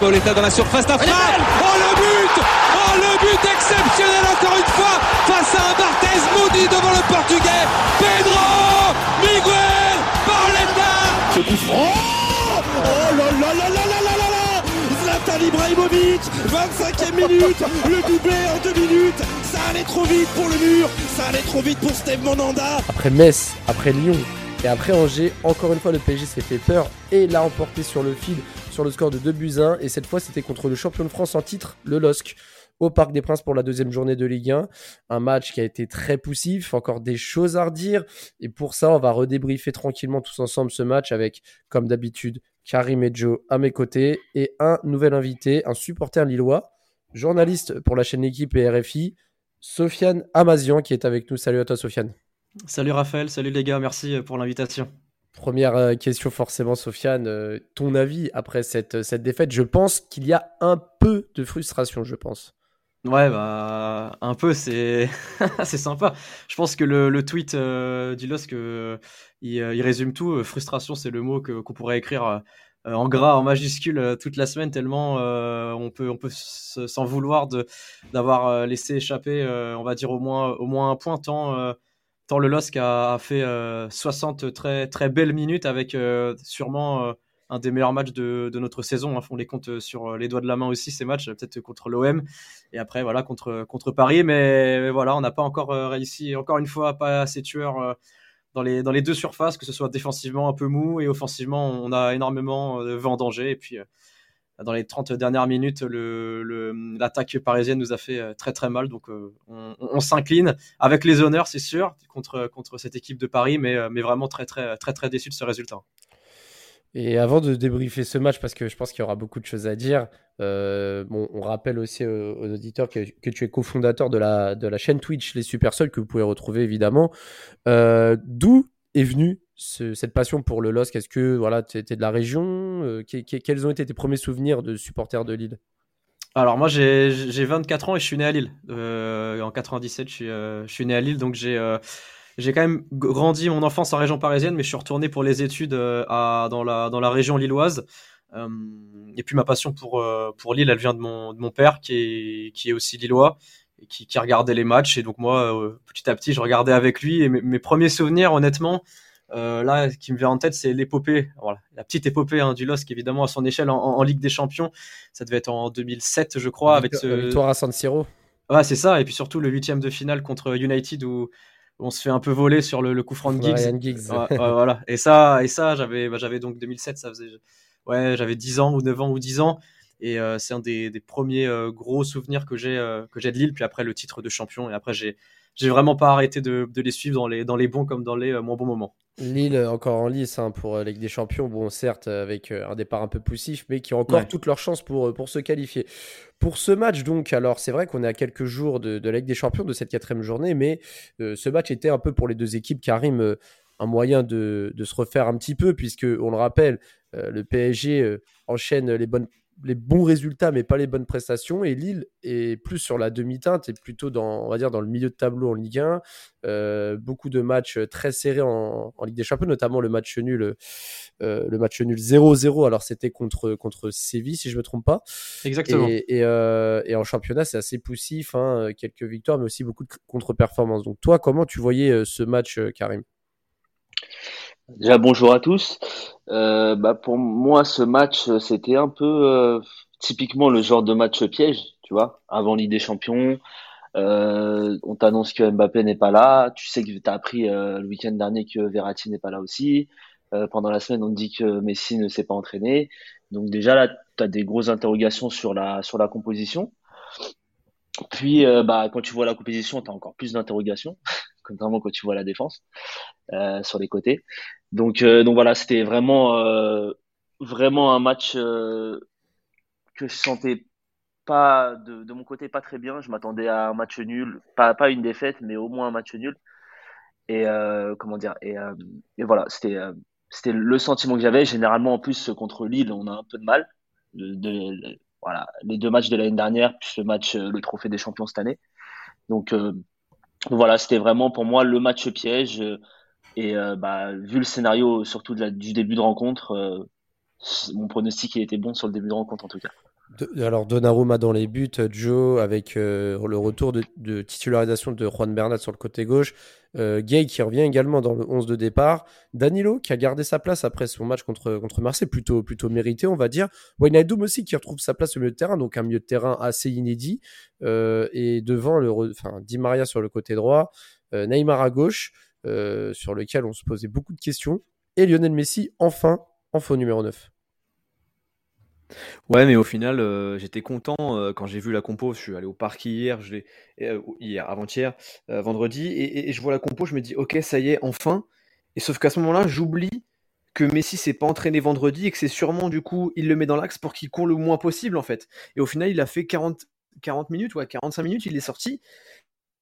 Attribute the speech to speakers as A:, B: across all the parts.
A: Pauletta dans la surface, la frappe. Oh le but. Oh le but exceptionnel encore une fois face à un Barthez maudit devant le portugais. Pedro Miguel Pauletta
B: Ce coup franc. Oh là là là là là là là là. Zlatan Ibrahimovic 25e minute. Le doublé en deux minutes allait trop vite pour le mur Ça allait trop vite pour Steve Monanda
C: Après Metz, après Lyon, et après Angers, encore une fois, le PSG s'est fait peur et l'a emporté sur le fil sur le score de 2 buts 1. Et cette fois, c'était contre le champion de France en titre, le LOSC, au Parc des Princes pour la deuxième journée de Ligue 1. Un match qui a été très poussif, encore des choses à redire. Et pour ça, on va redébriefer tranquillement tous ensemble ce match avec, comme d'habitude, Karim et Joe à mes côtés et un nouvel invité, un supporter lillois, journaliste pour la chaîne Équipe et RFI, Sofiane Amazian qui est avec nous. Salut à toi, Sofiane.
D: Salut Raphaël, salut les gars, merci euh, pour l'invitation.
C: Première euh, question forcément, Sofiane, euh, ton avis après cette, cette défaite? Je pense qu'il y a un peu de frustration, je pense.
D: Ouais, bah un peu, c'est sympa. Je pense que le, le tweet du LOSC, il, résume tout. Frustration, c'est le mot qu'on pourrait écrire en gras, en majuscule toute la semaine, tellement on peut, on peut s'en vouloir d'avoir laissé échapper, on va dire au moins, au moins un point tant tant le LOSC a, fait 60 euh, très, très belles minutes avec euh, sûrement euh, un des meilleurs matchs de, notre saison. Hein. On les compte sur les doigts de la main aussi, ces matchs, peut-être contre l'OM et après voilà contre, contre Paris. Mais, voilà, on n'a pas encore réussi, encore une fois, pas assez tueur dans, les, dans les deux surfaces, que ce soit défensivement un peu mou et offensivement, on a énormément vendangé. Et puis dans les 30 dernières minutes, l'attaque parisienne nous a fait euh, très très mal. Donc euh, on, s'incline avec les honneurs, c'est sûr, contre, contre cette équipe de Paris, mais, euh, mais vraiment très très très très déçu de ce résultat.
C: Et avant de débriefer ce match, parce que je pense qu'il y aura beaucoup de choses à dire, bon, on rappelle aussi aux, auditeurs que, tu es cofondateur de la, de la chaîne Twitch Les Super Seuls, que vous pouvez retrouver évidemment. D'où est venu cette passion pour le LOSC Est-ce que voilà, tu étais de la région? Euh, Quels ont été tes premiers souvenirs de supporter de Lille?
D: Alors moi j'ai 24 ans et je suis né à Lille. Euh, en 97 je suis, euh, je suis né à Lille donc j'ai j'ai quand même grandi mon enfance en région parisienne mais je suis retourné pour les études à, dans, la, dans la région lilloise. et puis ma passion pour, pour Lille elle vient de mon, de mon père qui est, qui est aussi lillois et qui, qui regardait les matchs et donc moi petit à petit je regardais avec lui et mes premiers souvenirs honnêtement euh, là, ce qui me vient en tête, c'est l'épopée, voilà, la petite épopée hein, du LOSC, évidemment, à son échelle en, Ligue des Champions. Ça devait être en 2007, je crois, avec ce...
C: victoire à San Siro.
D: Ouais, c'est ça. Et puis surtout le huitième de finale contre United où on se fait un peu voler sur le, coup franc de Giggs. voilà. Et ça, et ça, j'avais, bah, donc 2007, ça faisait, ouais, j'avais 10 ans ou 9 ans ou 10 ans. Et euh, c'est un des, premiers euh, gros souvenirs que j'ai, que j'ai de Lille. Puis après le titre de champion. Et après j'ai, j'ai vraiment pas arrêté de, les suivre dans les, dans les bons comme dans les moins bons moments.
C: Lille encore en lice hein, pour la euh, Ligue des Champions, bon certes avec euh, un départ un peu poussif, mais qui ont encore toutes leurs chances pour, euh, pour se qualifier. Pour ce match donc, alors c'est vrai qu'on est à quelques jours de, de, la Ligue des Champions de cette quatrième journée, mais ce match était un peu pour les deux équipes, Karim, un moyen de, de, se refaire un petit peu, puisque on le rappelle, le PSG enchaîne les bonnes les bons résultats, mais pas les bonnes prestations. Et Lille est plus sur la demi-teinte et plutôt dans, on va dire, dans le milieu de tableau en Ligue 1. Euh, beaucoup de matchs très serrés en, Ligue des Champions, notamment le match nul, euh, le match nul 0-0. Alors c'était contre contre Séville, si je me trompe pas.
D: Exactement.
C: Et, euh, et, en championnat, c'est assez poussif, hein, quelques victoires, mais aussi beaucoup de contre-performances. Donc toi, comment tu voyais ce match, Karim?
E: Déjà bonjour à tous. Euh, bah pour moi, ce match, c'était un peu euh, typiquement le genre de match piège, tu vois, avant l'idée Champions. Euh, on t'annonce que Mbappé n'est pas là. Tu sais que tu as appris le week-end dernier que Verratti n'est pas là aussi. pendant la semaine, on dit que Messi ne s'est pas entraîné. Donc déjà là, tu des grosses interrogations sur la sur la composition. Puis bah quand tu vois la composition, tu as encore plus d'interrogations, notamment quand tu vois la défense sur les côtés. Donc, euh, donc voilà, c'était vraiment, euh, vraiment un match euh, que je sentais pas de, de, mon côté pas très bien. Je m'attendais à un match nul, pas, pas une défaite, mais au moins un match nul. Et comment dire Et, et voilà, c'était c'était le sentiment que j'avais. Généralement, en plus contre Lille, on a un peu de mal. De, voilà, les deux matchs de l'année dernière, plus le match, le trophée des champions cette année. Donc voilà, c'était vraiment pour moi le match piège. Et bah, vu le scénario, surtout du début de rencontre, mon pronostic était bon sur le début de rencontre en tout cas
C: alors Donnarumma dans les buts, Joe avec euh, le retour de, titularisation de Juan Bernat sur le côté gauche, euh, Gay qui revient également dans le 11 de départ, Danilo qui a gardé sa place après son match contre, contre Marseille, plutôt, plutôt mérité on va dire, Wijnaldum aussi qui retrouve sa place au milieu de terrain, donc un milieu de terrain assez inédit, euh, et devant le, enfin, Di Maria sur le côté droit, Neymar à gauche, sur lequel on se posait beaucoup de questions, et Lionel Messi enfin en faux numéro 9.
D: Ouais, mais au final, euh, j'étais content euh, quand j'ai vu la compo. Je suis allé au parc hier, euh, hier, avant-hier, vendredi, et, je vois la compo. Je me dis, ok, ça y est, enfin. Et sauf qu'à ce moment-là, j'oublie que Messi s'est pas entraîné vendredi et que c'est sûrement du coup, il le met dans l'axe pour qu'il court le moins possible en fait. Et au final, il a fait 40, 40 minutes, ouais, 45 minutes, il est sorti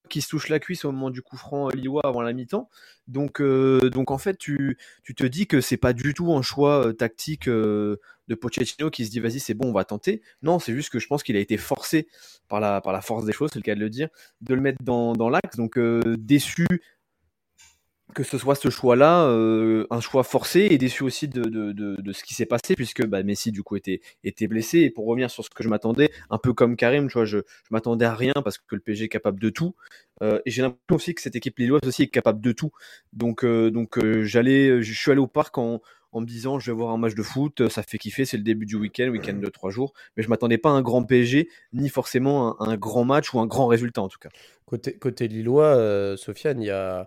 D: qui se touche la cuisse au moment du coup franc euh, lillois avant la mi-temps. Donc, euh, donc en fait, tu, tu, te dis que c'est pas du tout un choix euh, tactique de Pochettino qui se dit vas-y c'est bon on va tenter. Non, c'est juste que je pense qu'il a été forcé par la, par la force des choses, c'est le cas de le dire, de le mettre dans, dans l'axe. Donc déçu que ce soit ce choix-là, euh, un choix forcé et déçu aussi de, ce qui s'est passé, puisque bah, Messi, du coup, était, blessé. Et pour revenir sur ce que je m'attendais, un peu comme Karim, tu vois, je, je m'attendais à rien parce que le PSG est capable de tout. Euh, et j'ai l'impression aussi que cette équipe lilloise aussi est capable de tout. Donc, euh, donc j'allais, je suis allé au parc en, me disant, je vais voir un match de foot, ça fait kiffer, c'est le début du week-end, week-end de trois jours. Mais je m'attendais pas à un grand PSG, ni forcément un, un, grand match ou un grand résultat, en tout cas.
C: Côté, côté lillois, Sofiane, il y a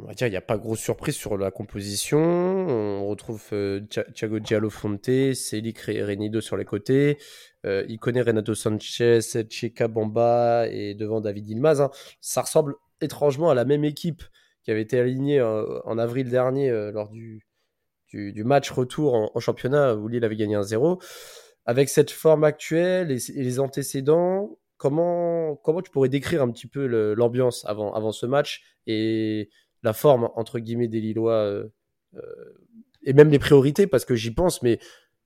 C: on va dire, il n'y a pas grosse surprise sur la composition. On retrouve euh, Thiago Giallo Fonte, Célic Renido sur les côtés. Euh, il connaît Renato Sanchez, Cheka Bamba et devant David Ilmaz. Hein. Ça ressemble étrangement à la même équipe qui avait été alignée euh, en avril dernier lors du, du, match retour en, championnat où Lille avait gagné un 0 Avec cette forme actuelle et, les antécédents, comment, comment tu pourrais décrire un petit peu l'ambiance avant, avant ce match et la forme, entre guillemets, des Lillois euh, euh, et même les priorités, parce que j'y pense, mais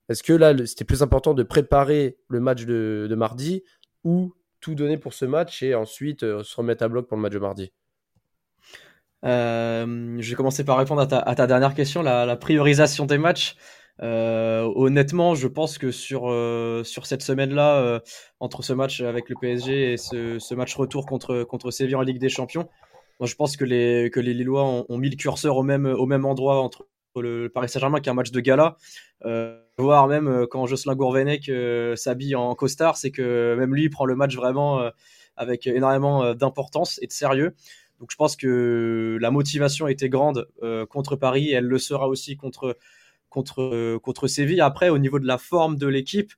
C: est-ce que là, c'était plus important de préparer le match de, mardi ou tout donner pour ce match et ensuite euh, se remettre à bloc pour le match de mardi?
D: Je vais commencer par répondre à ta, dernière question, la, priorisation des matchs. honnêtement, je pense que sur, cette semaine-là, entre ce match avec le PSG et ce, match retour contre, contre Séville en Ligue des Champions, je pense que les, que les Lillois ont, mis le curseur au même, au même endroit entre le Paris Saint-Germain qui est un match de gala, euh, voire même euh, quand Jocelyn Gourvenec euh, s'habille en costard, c'est que même lui prend le match vraiment avec énormément d'importance et de sérieux. Donc je pense que la motivation était grande contre Paris, et elle le sera aussi contre, contre, contre Séville. Après, au niveau de la forme de l'équipe,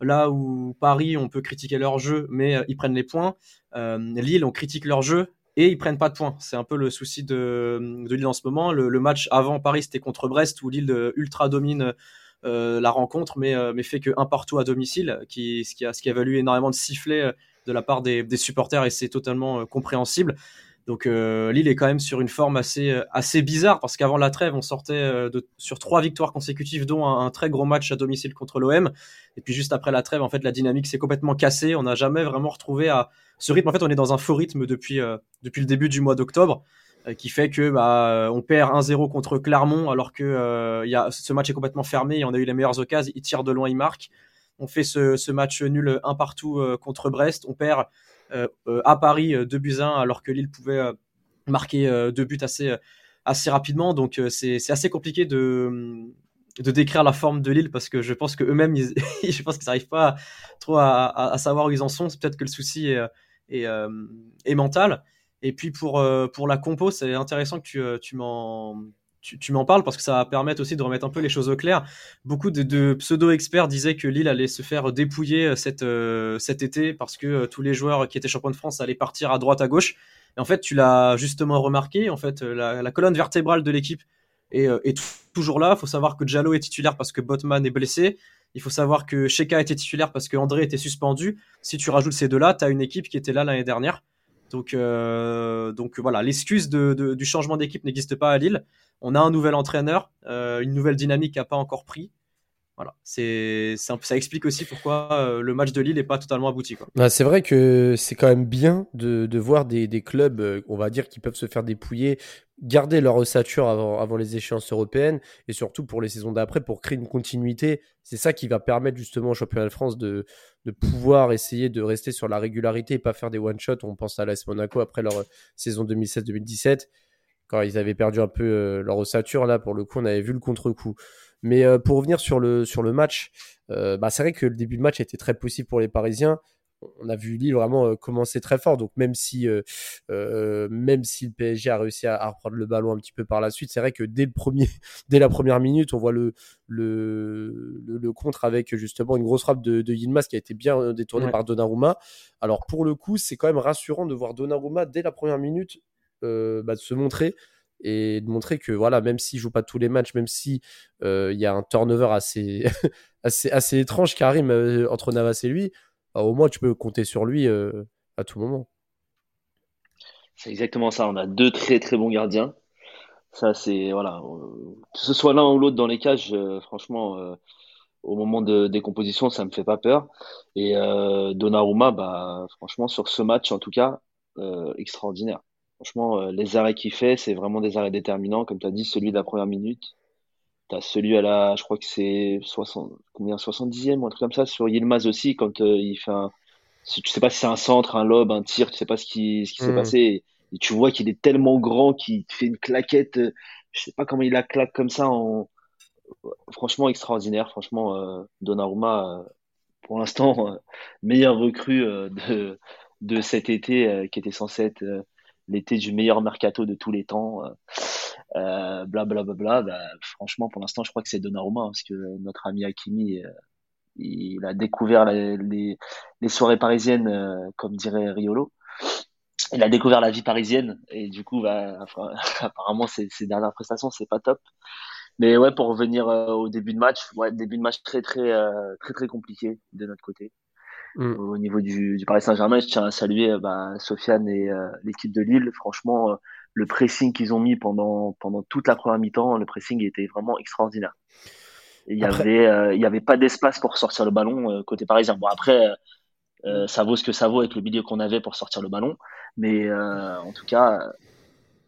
D: là où Paris, on peut critiquer leur jeu, mais ils prennent les points. Lille, on critique leur jeu, et ils prennent pas de points. C'est un peu le souci de, de Lille en ce moment. Le, match avant Paris, c'était contre Brest où Lille euh, ultra domine euh, la rencontre, mais, euh, mais fait que un partout à domicile, ce, qui a, valu énormément de sifflets de la part des supporters et c'est totalement compréhensible. Donc Lille est quand même sur une forme assez, assez bizarre parce qu'avant la trêve, on sortait de, sur trois victoires consécutives, dont un, très gros match à domicile contre l'OM. Et puis juste après la trêve, en fait, la dynamique s'est complètement cassée. On n'a jamais vraiment retrouvé ce rythme, en fait, on est dans un faux rythme depuis, euh, depuis le début du mois d'octobre, euh, qui fait que bah, euh, on perd 1-0 contre Clermont, alors que ce match est complètement fermé, et on a eu les meilleures occasions, il tire de loin, il marque. On fait ce, ce match nul un partout contre Brest, on perd à Paris 2 buts 1, alors que Lille pouvait marquer deux buts assez, assez rapidement. Donc c'est assez compliqué de, de décrire la forme de Lille parce que je pense que eux-mêmes, je pense qu'ils n'arrivent pas trop à, à, savoir où ils en sont. C'est peut-être que le souci est, euh, et mental Et puis pour, euh, pour la compo, c'est intéressant que tu, euh, tu m'en tu, m'en parles parce que ça va permettre aussi de remettre un peu les choses au clair. Beaucoup de, pseudo-experts disaient que Lille allait se faire dépouiller cet, cet été parce que tous les joueurs qui étaient champions de France allaient partir à droite à gauche. Et en fait, tu l'as justement remarqué, en fait, la, colonne vertébrale de l'équipe est, toujours là. Il faut savoir que Jallo est titulaire parce que Botman est blessé. Il faut savoir que Sheka était titulaire parce que André était suspendu. Si tu rajoutes ces deux-là, tu as une équipe qui était là l'année dernière. Donc, euh, donc voilà, l'excuse du changement d'équipe n'existe pas à Lille. On a un nouvel entraîneur, euh, une nouvelle dynamique qui n'a pas encore pris. Voilà, c'est ça explique aussi pourquoi euh, le match de Lille n'est pas totalement abouti.
C: Bah, c'est vrai que c'est quand même bien de, voir des, clubs, euh, on va dire, qui peuvent se faire dépouiller, garder leur ossature avant, les échéances européennes et surtout pour les saisons d'après pour créer une continuité. C'est ça qui va permettre justement au championnat de France de, pouvoir essayer de rester sur la régularité et pas faire des one-shots. On pense à l'AS Monaco après leur saison 2016-2017 quand ils avaient perdu un peu leur ossature. Là, pour le coup, on avait vu le contre-coup. Mais euh, pour revenir sur le, sur le match, euh, bah, c'est vrai que le début de match était très possible pour les Parisiens. On a vu Lille vraiment euh, commencer très fort. Donc même si, même si le PSG a réussi à, reprendre le ballon un petit peu par la suite, c'est vrai que dès, le premier, dès la première minute, on voit le, le, le, contre avec justement une grosse frappe de, de Yilmaz qui a été bien détournée par Donnarumma. Alors pour le coup, c'est quand même rassurant de voir Donnarumma dès la première minute bah, se montrer et de montrer que voilà, même s'il joue pas tous les matchs, même si euh, il y a un turnover assez, assez, étrange qui arrive euh, entre Navas et lui, bah, au moins tu peux compter sur lui euh, à tout moment.
E: C'est exactement ça. On a deux très très bons gardiens. Ça, c'est voilà, que ce soit l'un ou l'autre dans les cages, franchement, au moment de décomposition, ça me fait pas peur. Et Donnarumma, bah, franchement, sur ce match, en tout cas, extraordinaire. Franchement, euh, les arrêts qu'il fait, c'est vraiment des arrêts déterminants. Comme tu as dit, celui de la première minute. Tu as celui à la, je crois que c'est 60, combien, 70e ou un truc comme ça, sur Yilmaz aussi, quand euh, il fait un. Tu sais pas si c'est un centre, un lob, un tir, tu sais pas ce qui, ce qui s'est hmm. passé. Et, tu vois qu'il est tellement grand qu'il fait une claquette. Euh, je sais pas comment il la claque comme ça. En... Franchement, extraordinaire. Franchement, Donnarumma, pour l'instant, meilleur recrue de, de cet été qui était censé être l'été du meilleur mercato de tous les temps, euh, bla bla bla bla. Bah, franchement, pour l'instant, je crois que c'est Donnarumma hein, parce que notre ami Hakimi, euh, il a découvert les, soirées parisiennes, euh, comme dirait Riolo. Il a découvert la vie parisienne et du coup, bah, apparemment, ses, ses dernières prestations, c'est pas top. Mais ouais, pour revenir au début de match, ouais, début de match très très très très compliqué de notre côté. Mm. Au niveau du, du Paris Saint-Germain, je tiens à saluer euh, bah, Sofiane et euh, l'équipe de Lille. Franchement, euh, le pressing qu'ils ont mis pendant, pendant toute la première mi-temps, le pressing était vraiment extraordinaire. Il y avait, il y avait pas d'espace pour sortir le ballon côté parisien. Bon après, ça vaut ce que ça vaut avec le milieu qu'on avait pour sortir le ballon, mais en tout cas,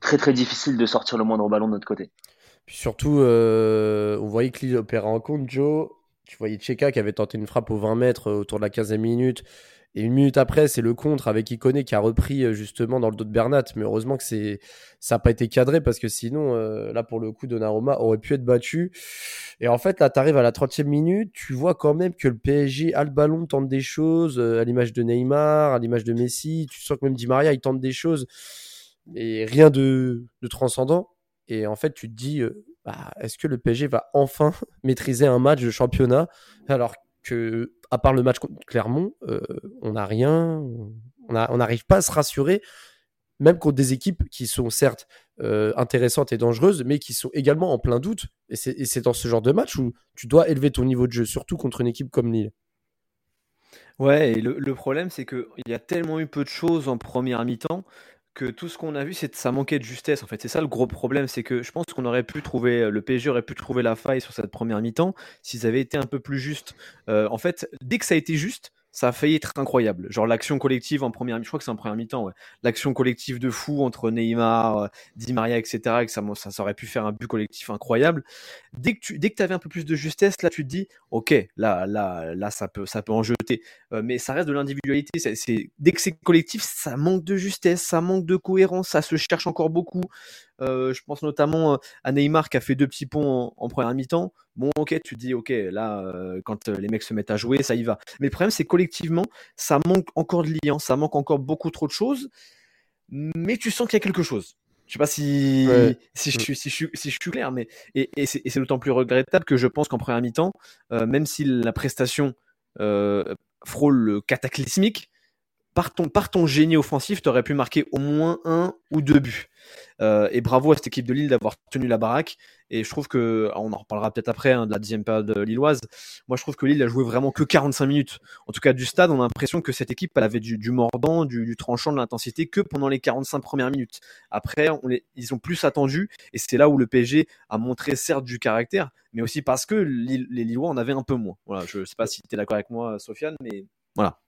E: très très difficile de sortir le moindre ballon de notre côté.
C: Puis surtout, on voyait que Lille opérait en compte, Joe. Tu voyais Tcheka qui avait tenté une frappe aux 20 mètres euh, autour de la 15e minute. Et une minute après, c'est le contre avec Iconé qui a repris euh, justement dans le dos de Bernat. Mais heureusement que ça n'a pas été cadré parce que sinon, euh, là pour le coup, Donnarumma aurait pu être battu. Et en fait, là, tu arrives à la 30e minute, tu vois quand même que le PSG a le ballon, tente des choses, à l'image de Neymar, à l'image de Messi. Tu sens que même Di Maria, il tente des choses, mais rien de, de transcendant. Et en fait, tu te dis, bah, est-ce que le PSG va enfin maîtriser un match de championnat? Alors que, à part le match contre Clermont, euh, on n'a rien, on n'arrive pas à se rassurer, même contre des équipes qui sont certes euh, intéressantes et dangereuses, mais qui sont également en plein doute. Et c'est dans ce genre de match où tu dois élever ton niveau de jeu, surtout contre une équipe comme Lille.
F: Ouais, et le, le problème, c'est qu'il y a tellement eu peu de choses en première mi-temps que tout ce qu'on a vu, c'est ça manquait de justesse. En fait, c'est ça le gros problème, c'est que je pense qu'on aurait pu trouver, le PSG aurait pu trouver la faille sur cette première mi-temps s'ils avaient été un peu plus justes. Euh, en fait, dès que ça a été juste, ça a failli être incroyable. Genre l'action collective en première, je crois que c'est en première mi-temps. L'action collective de fou entre Neymar, euh, Di Maria, etc. que ça, ça, aurait pu faire un but collectif incroyable. Dès que tu, dès que avais un peu plus de justesse, là tu te dis, ok, là, là, là, ça peut, ça peut en jeter. Euh, mais ça reste de l'individualité. C'est, dès que c'est collectif, ça manque de justesse, ça manque de cohérence, ça se cherche encore beaucoup. Euh, je pense notamment à Neymar qui a fait deux petits ponts en, première mi-temps. Bon, ok, tu te dis, ok, là, quand les mecs se mettent à jouer, ça y va. Mais le problème, c'est collectivement, ça manque encore de liens, ça manque encore beaucoup trop de choses, mais tu sens qu'il y a quelque chose. Je sais pas si, si, je, suis, si, je, si je suis clair, mais et, et c'est d'autant plus regrettable que je pense qu'en première mi-temps, même si la prestation frôle le cataclysmique, par ton, génie offensif, tu aurais pu marquer au moins un ou deux buts. Euh, et bravo à cette équipe de Lille d'avoir tenu la baraque. Et je trouve que, on en reparlera peut-être après hein, de la deuxième période lilloise. Moi, je trouve que Lille a joué vraiment que 45 minutes. En tout cas, du stade, on a l'impression que cette équipe, elle avait du, mordant, du, tranchant, de l'intensité que pendant les 45 premières minutes. Après, on ils ont plus attendu. Et c'est là où le PSG a montré certes du caractère, mais aussi parce que les Lillois en avaient un peu moins. Voilà, je sais pas si tu es d'accord avec moi, Sofiane, mais voilà.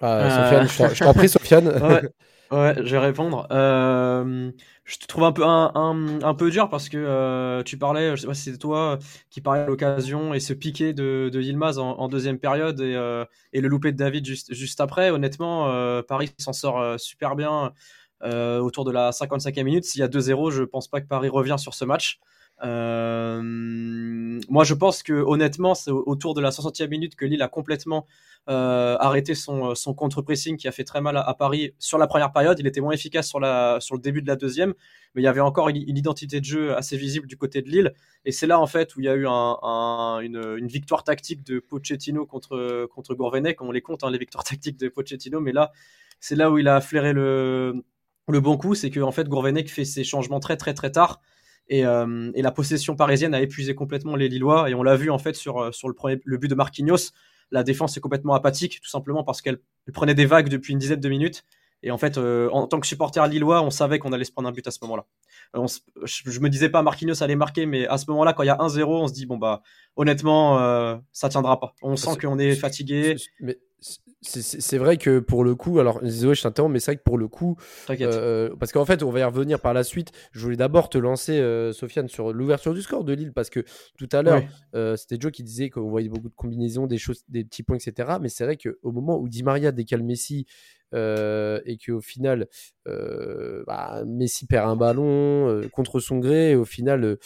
C: Ah, Sofiane, je t'en prie, Sofiane.
D: Ouais, je vais répondre. Euh, je te trouve un peu un, un, peu dur parce que euh, tu parlais, je sais pas si c'était toi qui parlais à l'occasion et ce piqué de, de Yilmaz en, deuxième période et, euh, et le loupé de David juste, juste après. Honnêtement, euh, Paris s'en sort super bien autour de la 55e minute. S'il y a 2-0, je pense pas que Paris revient sur ce match. Euh, moi, je pense que honnêtement, c'est autour de la 60e minute que Lille a complètement euh, arrêté son, son contre-pressing qui a fait très mal à, Paris sur la première période. Il était moins efficace sur, le début de la deuxième, mais il y avait encore une, identité de jeu assez visible du côté de Lille. Et c'est là en fait où il y a eu un, une, une, victoire tactique de Pochettino contre, contre Gourvenec. On les compte, hein, les victoires tactiques de Pochettino, mais là, c'est là où il a flairé le, le bon coup. C'est que en fait, Gourvenec fait ses changements très très très tard. Euh, et, la possession parisienne a épuisé complètement les Lillois. Et on l'a vu en fait sur, euh, sur le, premier, le but de Marquinhos. La défense est complètement apathique, tout simplement parce qu'elle prenait des vagues depuis une dizaine de minutes. Et en fait, euh, en tant que supporter lillois, on savait qu'on allait se prendre un but à ce moment-là. je, me disais pas Marquinhos allait marquer, mais à ce moment-là, quand il y a 1-0, on se dit bon bah honnêtement, ça tiendra pas. On sent qu'on est fatigué.
C: Mais c'est vrai que pour le coup, alors désolé, je t'interromps, mais c'est vrai que pour le coup, euh, parce qu'en fait, on va y revenir par la suite. Je voulais d'abord te lancer, euh, Sofiane, sur l'ouverture du score de Lille, parce que tout à l'heure, euh, c'était Joe qui disait qu'on voyait beaucoup de combinaisons, des choses, des petits points, etc. Mais c'est vrai qu'au moment où Di Maria décale Messi et qu'au final, bah, Messi perd un ballon contre son gré, et au final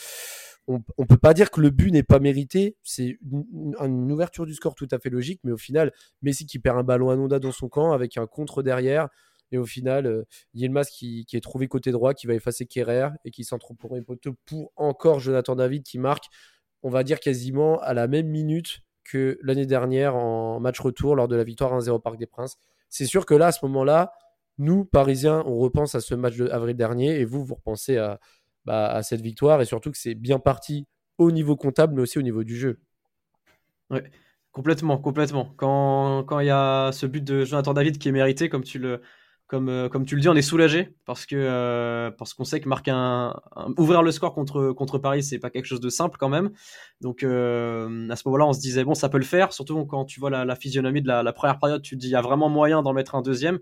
C: on, ne peut pas dire que le but n'est pas mérité. C'est une, ouverture du score tout à fait logique, mais au final, Messi qui perd un ballon anodin dans son camp avec un contre derrière. Et au final, euh, qui, est trouvé côté droit, qui va effacer Kerrer et qui s'entre pour pour encore Jonathan David qui marque, on va dire quasiment à la même minute que l'année dernière en match retour lors de la victoire 1-0 Parc des Princes. C'est sûr que là, à ce moment-là, nous, Parisiens, on repense à ce match d'avril dernier et vous, vous repensez à, bah, à cette victoire et surtout que c'est bien parti au niveau comptable mais aussi au niveau du jeu.
D: Oui, complètement, complètement. Quand, il y a ce but de Jonathan David qui est mérité, comme tu le, comme, euh, comme tu le dis, on est soulagé parce que euh, parce qu'on sait que marquer un, ouvrir le score contre contre Paris, c'est pas quelque chose de simple quand même. Donc euh, à ce moment-là, on se disait bon, ça peut le faire. Surtout quand tu vois la, physionomie de la, la, première période, tu te dis il y a vraiment moyen d'en mettre un deuxième.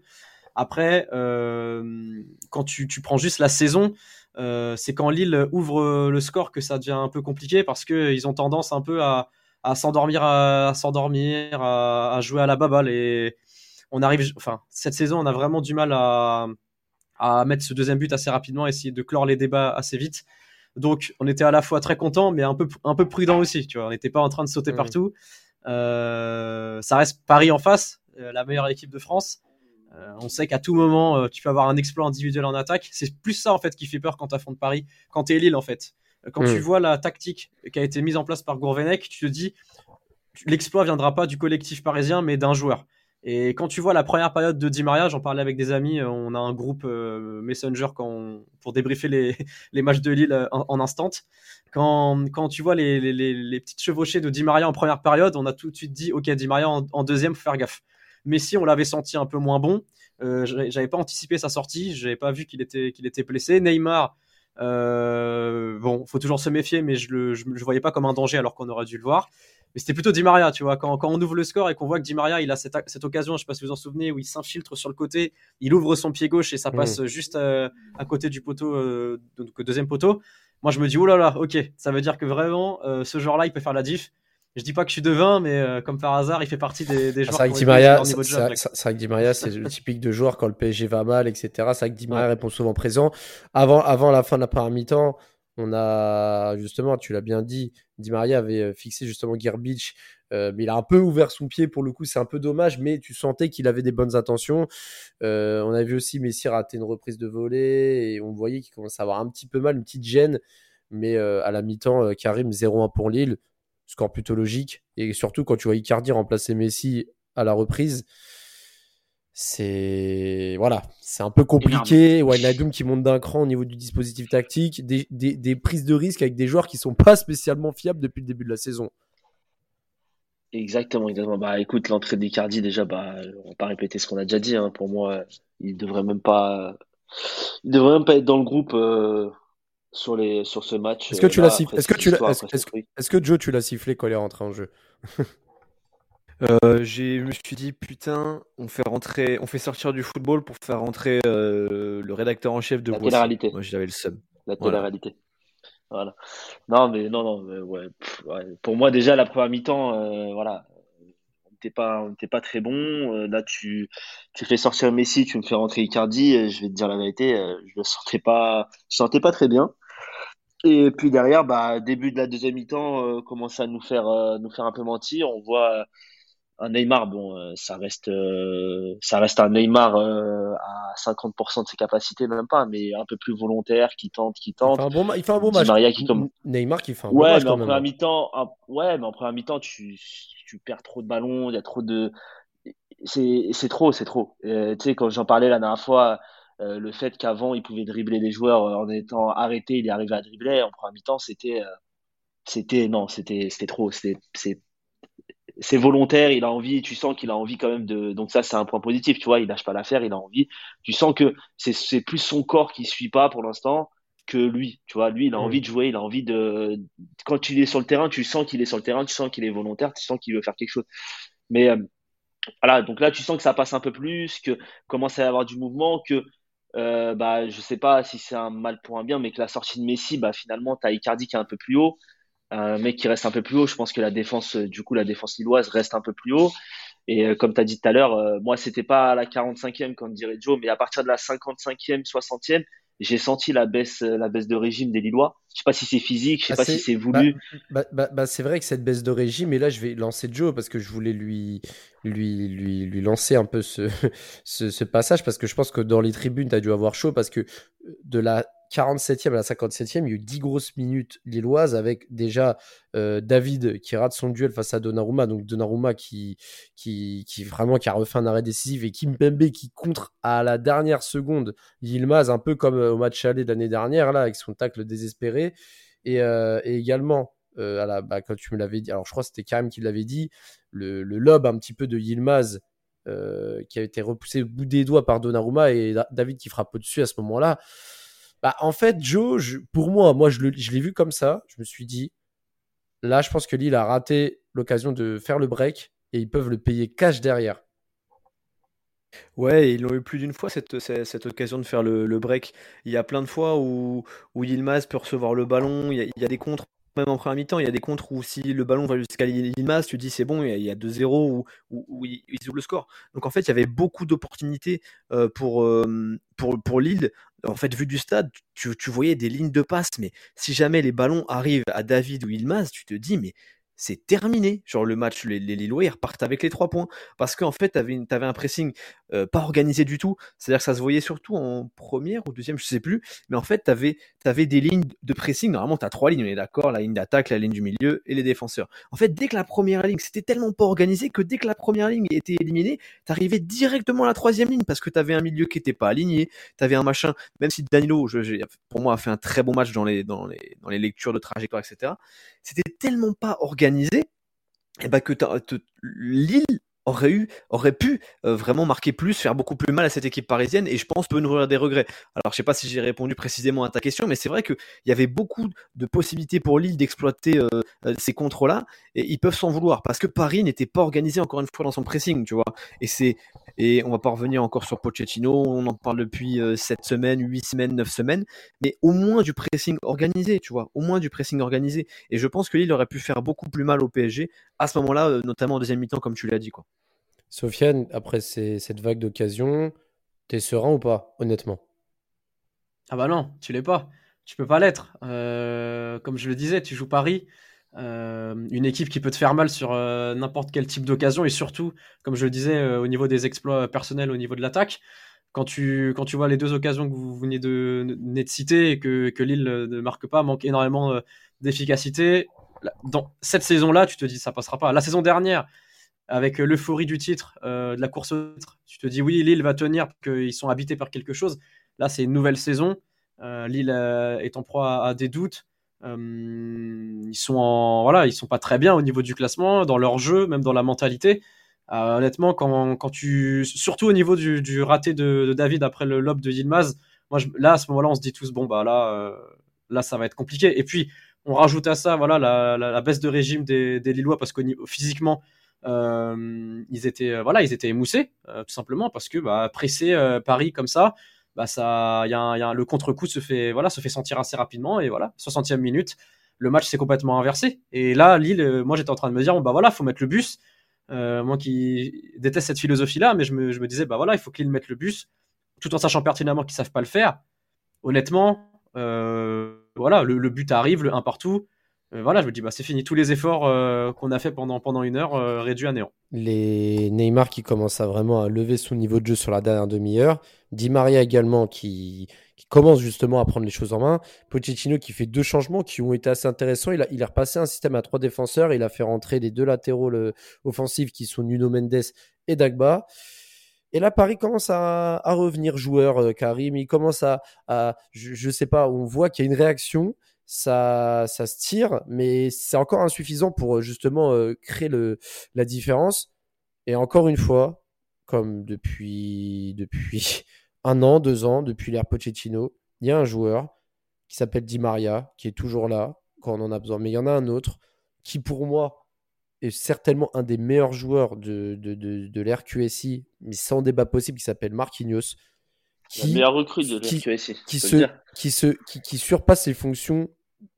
D: Après, quand tu, tu, prends juste la saison, euh, c'est quand Lille ouvre le score que ça devient un peu compliqué parce qu'ils ont tendance un peu à, s'endormir, à, s'endormir, à, jouer à la baballe. Et on arrive, enfin, cette saison, on a vraiment du mal à, mettre ce deuxième but assez rapidement, essayer de clore les débats assez vite. Donc, on était à la fois très content, mais un peu, un peu prudent aussi. Tu vois, on n'était pas en train de sauter mmh. partout. Euh, ça reste Paris en face, euh, la meilleure équipe de France. Euh, on sait qu'à tout moment, euh, tu peux avoir un exploit individuel en attaque. C'est plus ça en fait qui fait peur quand tu affrontes Paris, quand tu es Lille en fait. Euh, quand tu hmm. vois la tactique qui a été mise en place par Gourvenec, tu te dis l'exploit viendra pas du collectif parisien, mais d'un joueur. Et quand tu vois la première période de Di Maria, j'en parlais avec des amis, on a un groupe Messenger quand pour débriefer les, les, matchs de Lille en, instant. Quand, quand tu vois les, les, les, petites chevauchées de Di Maria en première période, on a tout de suite dit, ok, Di Maria en, en deuxième, faut faire gaffe. Messi, on l'avait senti un peu moins bon. Euh, j'avais pas anticipé sa sortie, j'avais pas vu qu'il était, qu'il était blessé. Neymar, euh, bon, faut toujours se méfier, mais je le, je, voyais pas comme un danger alors qu'on aurait dû le voir. Mais c'était plutôt Di Maria, tu vois. Quand, quand, on ouvre le score et qu'on voit que Di Maria, il a cette, cette, occasion, je sais pas si vous en souvenez, où il s'infiltre sur le côté, il ouvre son pied gauche et ça passe mmh. juste euh, à, côté du poteau, euh, donc deuxième poteau. Moi, je me dis, oh là là, ok, ça veut dire que vraiment, euh, ce genre-là, il peut faire la diff. Je dis pas que je suis devin, mais euh, comme par hasard, il fait partie des, des ah, joueurs.
C: C'est vrai que Di Maria, c'est vrai que Di Maria, c'est le typique de joueur quand le PSG va mal, etc. C'est vrai que Di Maria répond souvent présent. Avant, avant la fin de la première mi-temps, on a justement, tu l'as bien dit, Di Maria avait euh, fixé justement Gerbich, euh, mais il a un peu ouvert son pied pour le coup. C'est un peu dommage, mais tu sentais qu'il avait des bonnes intentions. Euh, on a vu aussi Messi rater une reprise de volée et on voyait qu'il commençait à avoir un petit peu mal, une petite gêne. Mais à la mi-temps, Karim 0-1 pour Lille score plutôt logique. Et surtout, quand tu vois Icardi remplacer Messi à la reprise, c'est voilà, c'est un peu compliqué. Wijnaldum qui monte d'un cran au niveau du dispositif tactique, des, des, prises de risque avec des joueurs qui sont pas spécialement fiables depuis le début de la saison.
E: Exactement, exactement. Bah écoute, l'entrée d'Icardi déjà, bah on va pas répéter ce qu'on a déjà dit. Hein. Pour moi, il devrait même pas, il devrait même pas être dans le groupe euh, sur les sur ce match.
C: Est-ce que tu l'as sifflé Est-ce que tu est-ce que Joe tu l'as sifflé quand il est rentré en jeu
F: euh, je me suis dit putain, on fait rentrer, on fait sortir du football pour faire rentrer euh, le rédacteur en chef de
E: la télé-réalité.
F: Moi, j'avais le seum.
E: La télé-réalité. Voilà. Non, mais non, non, ouais, Pour moi, déjà, la première mi-temps, euh, voilà, on n'était pas, on pas très bon. Euh, là, tu, tu fais sortir Messi, tu me fais rentrer Icardi. je vais te dire la vérité, je le sentais pas, je sentais pas très bien. Et puis derrière, bah, début de la deuxième mi-temps, commence à nous faire, nous faire un peu mentir. On voit un Neymar, bon, euh, ça reste, euh, ça reste un Neymar euh, à 50% de ses capacités, même pas, mais un peu plus volontaire, qui tente, qui tente.
C: Il fait un bon, il fait un bon match.
E: qui comme...
C: Neymar qui fait un
E: bon
C: match.
E: Mais en première mi-temps, ouais, mais en première mi-temps, tu, tu perds trop de ballons, il y a trop de, c'est, c'est trop, c'est trop. tu sais, quand j'en parlais la dernière fois, le fait qu'avant il pouvait dribbler les joueurs en étant arrêté, il est arrivé à dribbler en première mi-temps, c'était, c'était non, c'était, c'était trop, c'est volontaire, il a envie, tu sens qu'il a envie quand même de. Donc ça, c'est un point positif, tu vois, il lâche pas l'affaire, il a envie. Tu sens que c'est plus son corps qui suit pas pour l'instant que lui, tu vois. Lui, il a envie de jouer, il a envie de. Quand il est sur le terrain, tu sens qu'il est sur le terrain, tu sens qu'il est volontaire, tu sens qu'il veut faire quelque chose. Mais euh, voilà, donc là, tu sens que ça passe un peu plus, que commence à y avoir du mouvement, que euh, bah, je sais pas si c'est un mal pour un bien, mais que la sortie de Messi, bah, finalement, tu as Icardi qui est un peu plus haut un mec qui reste un peu plus haut. Je pense que la défense, euh, du coup, la défense lilloise reste un peu plus haut. Et euh, comme tu as dit tout à l'heure, euh, moi, c'était pas à la 45e, comme dirait Joe, mais à partir de la 55e, 60e, j'ai senti la baisse, la baisse de régime des Lillois. Je sais pas si c'est physique, je sais ah, pas si c'est voulu.
C: Bah, bah, bah, c'est vrai que cette baisse de régime, et là je vais lancer Joe parce que je voulais lui, lui, lui, lui lancer un peu ce, ce, ce passage parce que je pense que dans les tribunes, tu as dû avoir chaud parce que de la 47e à la 57e, il y a eu 10 grosses minutes lilloises avec déjà euh, David qui rate son duel face à Donnarumma. Donc Donnarumma qui, qui, vraiment qui a refait un arrêt décisif et Kimpembe qui contre à la dernière seconde Yilmaz, un peu comme euh, au match aller l'année dernière, là, avec son tacle désespéré. Et, euh, également, bah, tu me dit, alors je crois que c'était Karim qui l'avait dit, le, le lob un petit peu de Yilmaz. qui a été repoussé au bout des doigts par Donnarumma et David qui frappe au-dessus à ce moment-là. Bah, en fait, Joe, pour moi, moi, je l'ai vu comme ça. Je me suis dit, là, je pense que Lille a raté l'occasion de faire le break et ils peuvent le payer cash derrière.
F: Ouais, ils l'ont eu plus d'une fois cette, occasion de faire le, break. Il y a plein de fois où, où Yilmaz peut recevoir le ballon, il y a, il y a des contres même en première mi-temps, il y a des contres où si le ballon va jusqu'à Yilmaz, tu dis c'est bon, il y a 2-0 ou, ils ouvrent le score. Donc en fait, il y avait beaucoup d'opportunités euh, pour, euh, pour, pour Lille. En fait, vu du stade, tu, voyais des lignes de passe, mais si jamais les ballons arrivent à David ou Yilmaz, tu te dis mais c'est terminé. Genre le match, les, les Lillois, ils repartent avec les trois points. Parce qu'en fait, tu avais, un pressing euh, pas organisé du tout. C'est-à-dire que ça se voyait surtout en première ou deuxième, je sais plus. Mais en fait, tu avais, des lignes de pressing. Normalement, tu as trois lignes, on est d'accord. La ligne d'attaque, la ligne du milieu et les défenseurs. En fait, dès que la première ligne, c'était tellement pas organisé que dès que la première ligne était éliminée, tu arrivais directement à la troisième ligne parce que tu avais un milieu qui était pas aligné. Tu avais un machin, même si Danilo, pour moi, a fait un très bon match dans les, dans les, dans les lectures de trajectoire, etc c'était tellement pas organisé et eh ben que Lille aurait eu, aurait pu euh, vraiment marquer plus, faire beaucoup plus mal à cette équipe parisienne, et je pense peut nourrir des regrets. Alors je sais pas si j'ai répondu précisément à ta question, mais c'est vrai qu'il y avait beaucoup de possibilités pour Lille d'exploiter euh, euh, ces contres-là, et ils peuvent s'en vouloir parce que Paris n'était pas organisé encore une fois dans son pressing, tu vois. Et c'est et on va pas revenir encore sur Pochettino, on en parle depuis 7 semaines, 8 semaines, 9 semaines, mais au moins du pressing organisé, tu vois, au moins du pressing organisé. Et je pense que Lille aurait pu faire beaucoup plus mal au PSG à ce moment-là, notamment en deuxième mi-temps, comme tu l'as dit, quoi.
C: Sofiane, après cette vague d'occasion, t'es serein ou pas, honnêtement?
D: Ah bah non, tu l'es pas. Tu peux pas l'être. Euh, comme je le disais, tu joues Paris, euh, une équipe qui peut te faire mal sur euh, n'importe quel type d'occasion et surtout, comme je le disais, au niveau des exploits personnels, au niveau de l'attaque. Quand tu, quand tu vois les deux occasions que vous venez de, de citer et que, que Lille ne marque pas, manque énormément d'efficacité, dans cette saison-là, tu te dis ça passera pas. La saison dernière, avec l'euphorie du titre, de la course au titre. Tu te dis oui, Lille va tenir, qu'ils sont habités par quelque chose. Là, c'est une nouvelle saison. Lille est en proie à, des doutes. Ils sont voilà, ils sont pas très bien au niveau du classement, dans leur jeu, même dans la mentalité. honnêtement, quand, quand, tu, surtout au niveau du, raté de, David après le lob de Yilmaz, moi, là, à ce moment-là, on se dit tous, bon, bah là, là, ça va être compliqué. Et puis, on rajoute à ça voilà, la, baisse de régime des, Lillois parce que physiquement, euh, ils, étaient, euh, voilà, ils étaient émoussés, euh, tout simplement, parce que bah, presser Paris comme ça, bah, ça, y a, le contre-coup se fait, voilà, se fait sentir assez rapidement. Et voilà, 60e minute, le match s'est complètement inversé. Et là, Lille, moi, j'étais en train de me dire, bon, bah voilà, faut mettre le bus. moi qui déteste cette philosophie-là, mais je me, je me, disais, bah voilà, il faut que Lille mette le bus, tout en sachant pertinemment qu'ils savent pas le faire. Honnêtement, euh, voilà, le, but arrive, le 1 partout. Euh, voilà, je me dis, bah, c'est fini. Tous les efforts euh, qu'on a fait pendant, pendant une heure réduits à néant.
C: Les Neymar qui commence à vraiment à lever son niveau de jeu sur la dernière demi-heure. Di Maria également qui, commence justement à prendre les choses en main. Pochettino qui fait deux changements qui ont été assez intéressants. Il a, il a repassé un système à trois défenseurs. Il a fait rentrer les deux latéraux offensifs qui sont Nuno Mendes et Dagba. Et là, Paris commence à, revenir joueur, euh, Karim. Il commence à, je, ne sais pas, on voit qu'il y a une réaction. Ça, ça se tire, mais c'est encore insuffisant pour euh, justement euh, créer le, la différence. Et encore une fois, comme depuis, depuis un an, deux ans, depuis l'ère Pochettino, il y a un joueur qui s'appelle Di Maria, qui est toujours là quand on en a besoin. Mais il y en a un autre qui, pour moi, est certainement un des meilleurs joueurs de, de, de, de l'RQSI, mais sans débat possible, qui s'appelle Marquinhos.
E: Qui, la meilleure recrue de l'RQSI.
C: Qui, se, qui, se, qui, qui surpasse ses fonctions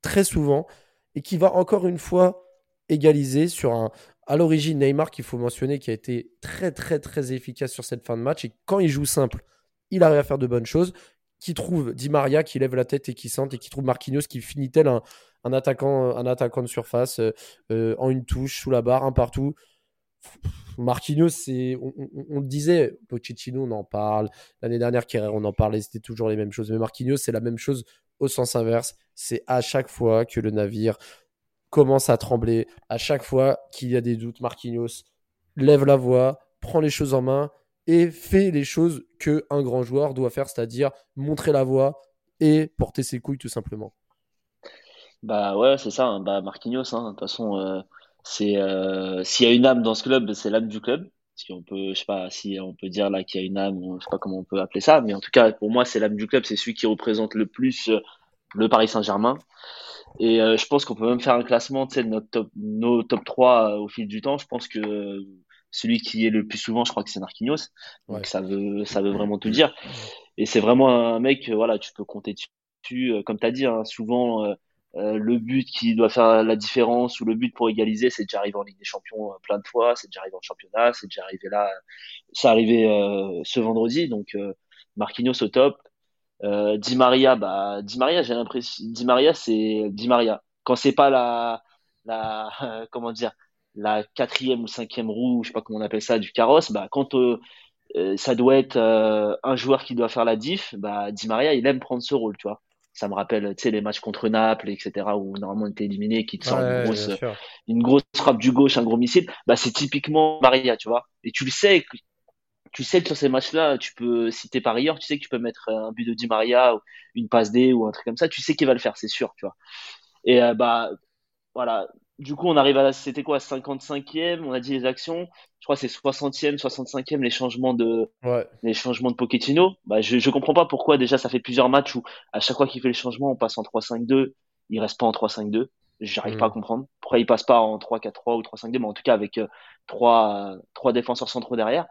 C: très souvent et qui va encore une fois égaliser sur un. À l'origine, Neymar, qu'il faut mentionner, qui a été très, très, très efficace sur cette fin de match. Et quand il joue simple, il arrive à faire de bonnes choses. Qui trouve Di Maria qui lève la tête et qui sente, et qui trouve Marquinhos qui finit tel un, un attaquant, un attaquant de surface euh, en une touche, sous la barre, un partout. Marquinhos, c'est, on, le disait, Pochettino, on en parle. L'année dernière, Kerrer, on en parlait, c'était toujours les mêmes choses. Mais Marquinhos, c'est la même chose au sens inverse. C'est à chaque fois que le navire commence à trembler, à chaque fois qu'il y a des doutes, Marquinhos lève la voix, prend les choses en main et fait les choses que un grand joueur doit faire, c'est-à-dire montrer la voix et porter ses couilles tout simplement.
E: Bah ouais, c'est ça. Hein. Bah Marquinhos, hein. De toute façon, euh, c'est euh, s'il y a une âme dans ce club, c'est l'âme du club. Si on peut, je sais pas, si on peut dire là qu'il y a une âme, je sais pas comment on peut appeler ça, mais en tout cas pour moi c'est l'âme du club. C'est celui qui représente le plus euh, le Paris Saint-Germain. Et je pense qu'on peut même faire un classement, tu sais, de notre top, nos top 3 au fil du temps. Je pense que celui qui est le plus souvent, je crois que c'est Marquinhos. Donc ça veut, ça veut vraiment tout dire. Et c'est vraiment un mec, voilà, tu peux compter dessus. Comme tu as dit, hein, souvent euh, le but qui doit faire la différence ou le but pour égaliser, c'est déjà arrivé en Ligue des Champions euh, plein de fois, c'est déjà arrivé en championnat, c'est déjà arrivé là, c'est arrivé euh, ce vendredi. Donc Marquinhos au top, Di Maria, bah Di Maria, j'ai l'impression, Di Maria c'est Di Maria. Quand c'est pas la, la comment dire, la quatrième ou cinquième roue, je sais pas comment on appelle ça, du carrosse, bah quand ça doit être un joueur qui doit faire la diff, bah Di Maria il aime prendre ce rôle, tu vois ça me rappelle tu sais les matchs contre Naples etc où normalement on était éliminé qui te sort une grosse une grosse frappe du gauche un gros missile. Bah c'est typiquement Maria tu vois. Et tu le sais tu sais que sur ces matchs-là, tu peux, si t'es parieur, tu sais que tu peux mettre un but de Di Maria, ou une passe D ou un truc comme ça, tu sais qu'il va le faire, c'est sûr, tu vois. Et euh, bah voilà, du coup, on arrive à la, c'était quoi, 55e, on a dit les actions. Je crois que c'est 60e, 65e, les changements de, les changements de Pochettino. Bah, je, je comprends pas pourquoi, déjà, ça fait plusieurs matchs où, à chaque fois qu'il fait le changement, on passe en 3-5-2, il reste pas en 3-5-2. J'arrive pas à mm. comprendre. Pourquoi il passe pas en 3-4-3 ou 3-5-2, mais en tout cas, avec euh, trois, trois défenseurs centraux derrière.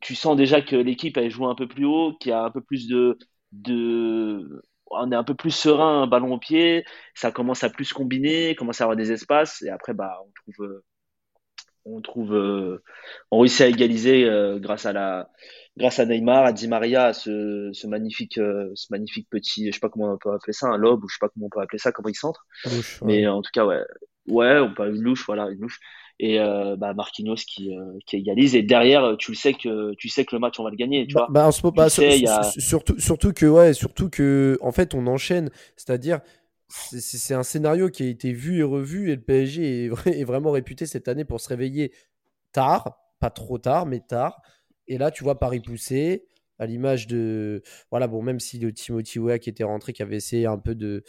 E: Tu sens déjà que l'équipe, elle joue un peu plus haut, qu'il y a un peu plus de, de, on est un peu plus serein, un ballon au pied, ça commence à plus combiner, commence à avoir des espaces, et après, bah, on trouve, euh, on trouve, euh, on réussit à égaliser euh, grâce à la, grâce à Neymar, à Di Maria, à ce, magnifique, ce magnifique petit, je sais pas comment on peut appeler ça, un lobe, ou je sais pas comment on peut appeler ça, comment il centre. Mais en tout cas, ouais, ouais, on peut une louche, voilà, une louche et euh, bah Marquinhos qui, euh, qui égalise et derrière tu le sais que tu sais que le match on va le gagner tu
C: bah,
E: vois
C: bah, surtout surtout que ouais surtout que en fait on enchaîne c'est-à-dire c'est un scénario qui a été vu et revu et le PSG est, est, vraiment réputé cette année pour se réveiller tard, pas trop tard, mais tard. Et là, tu vois Paris pousser, à l'image de. Voilà, bon, même si le Timothy Weah qui était rentré, qui avait essayé un peu de,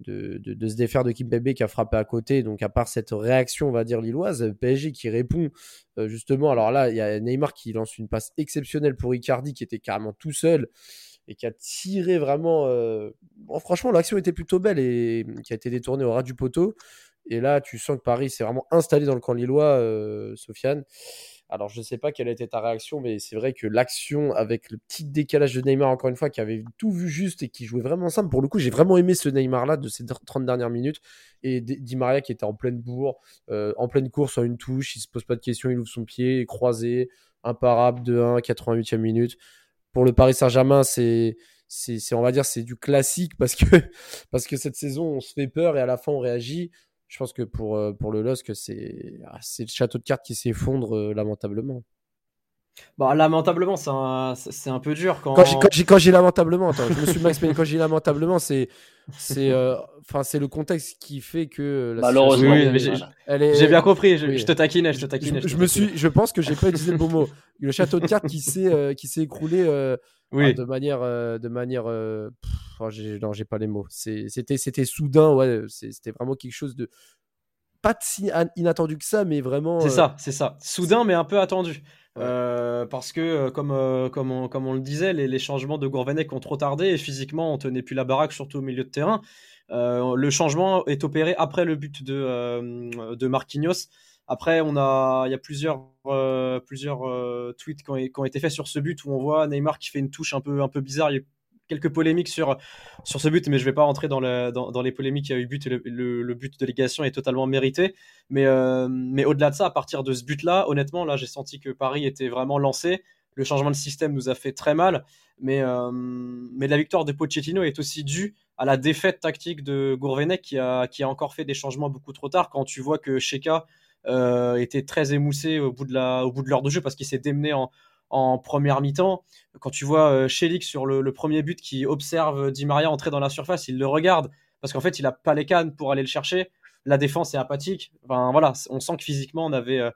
C: de, se défaire de Kimpembe qui a frappé à côté. Donc, à part cette réaction, on va dire, lilloise, PSG qui répond euh, justement. Alors là, il y a Neymar qui lance une passe exceptionnelle pour Icardi qui était carrément tout seul et qui a tiré vraiment. Euh, franchement, l'action était plutôt belle et qui a été détournée au ras du poteau. Et là, tu sens que Paris s'est vraiment installé dans le camp lillois, euh, Sofiane. Alors, je ne sais pas quelle été ta réaction, mais c'est vrai que l'action avec le petit décalage de Neymar, encore une fois, qui avait tout vu juste et qui jouait vraiment simple. Pour le coup, j'ai vraiment aimé ce Neymar-là de ces 30 dernières minutes. Et Di Maria qui était en pleine bourre, euh, en pleine course, en une touche, il se pose pas de questions, il ouvre son pied, croisé, imparable, 2-1, 88e minute. Pour le Paris Saint-Germain, c'est c'est, on va dire c'est du classique parce que parce que cette saison on se fait peur et à la fin on réagit je pense que pour, euh, pour le LOSC, c'est ah, c'est le château de cartes qui s'effondre euh, lamentablement.
D: Bah, lamentablement, c'est un, c'est un peu dur. Quand,
C: quand j'ai lamentablement, attends, je me suis mal exprimé. Quand j'ai lamentablement, c'est c'est euh, enfin c'est le contexte qui fait que
E: la malheureusement
D: j'ai bien compris je, te taquine je te taquine
C: je, me suis je pense que j'ai pas utilisé le bon mot le château de cartes qui s'est qui s'est écroulé oui. de manière de manière oh, non j'ai pas les mots c'était c'était soudain ouais c'était vraiment quelque chose de pas si inattendu que ça mais vraiment
D: c'est ça c'est ça soudain mais un peu attendu euh, parce que, euh, comme, euh, comme, on, comme on le disait, les, changements de Gourvenec ont trop tardé et physiquement, on tenait plus la baraque, surtout au milieu de terrain. le changement est opéré après le but de, de Marquinhos. Après, on a, il y a plusieurs, plusieurs tweets qui ont, été faits sur ce but où on voit Neymar qui fait une touche un peu, un peu bizarre. Il quelques polémiques sur, sur ce but, mais je ne vais pas rentrer dans, dans, les polémiques. Il y a eu but, le, le, but de légation est totalement mérité. Mais, euh, mais au-delà de ça, à partir de ce but-là, honnêtement, là, j'ai senti que Paris était vraiment lancé. Le changement de système nous a fait très mal. Mais, euh, mais la victoire de Pochettino est aussi due à la défaite tactique de Gourvenec qui a, qui a encore fait des changements beaucoup trop tard. Quand tu vois que Sheka euh, était très émoussé au bout de l'heure de jeu parce qu'il s'est démené en, en première mi-temps. Quand tu vois euh, sur le, premier but qui observe Di Maria entrer dans la surface, il le regarde parce qu'en fait, il a pas les cannes pour aller le chercher. La défense est apathique. Enfin, voilà, on sent que physiquement, on avait, euh,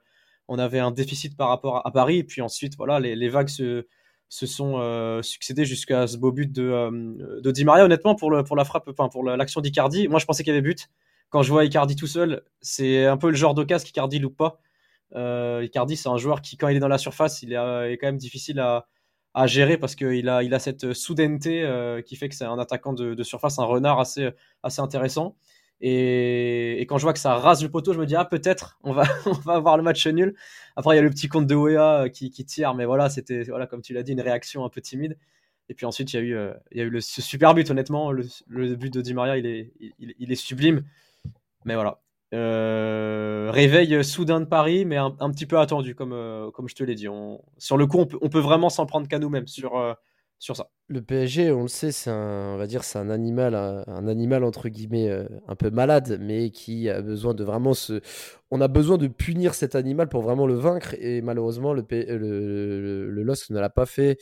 D: on avait un déficit par rapport à, Paris. Et puis ensuite, voilà, les, vagues se, se sont euh, succédées jusqu'à ce beau but de, euh, de Di Maria. Honnêtement, pour, le, pour la frappe, enfin, pour l'action d'Icardi, moi, je pensais qu'il y avait but. Quand je vois Icardi tout seul, c'est un peu le genre d'occasion qu'Icardi loupe pas. Euh, Icardi, c'est un joueur qui, quand il est dans la surface, il est, euh, quand même difficile à, gérer parce qu'il a, il a cette soudaineté euh, qui fait que c'est un attaquant de, surface, un renard assez, assez intéressant. Et, quand je vois que ça rase le poteau, je me dis, ah, peut-être, on va, on va avoir le match nul. Après, il y a le petit compte de Wea qui, tire, mais voilà, c'était, voilà, comme tu l'as dit, une réaction un peu timide. Et puis ensuite, il y a eu, il y a eu le, ce super but, honnêtement. Le, but de Di Maria, il est, il est sublime. Mais voilà, euh, réveil soudain de Paris, mais un, petit peu attendu, comme, euh, comme je te l'ai dit. Sur le coup, on peut, peut vraiment s'en prendre qu'à nous-mêmes sur, euh, sur ça.
C: Le PSG, on le sait, c'est un, on va dire, c'est un animal, un, animal entre guillemets un peu malade, mais qui a besoin de vraiment. On a besoin de punir cet animal pour vraiment le vaincre, et malheureusement, le, le, le, le LOSC ne l'a pas fait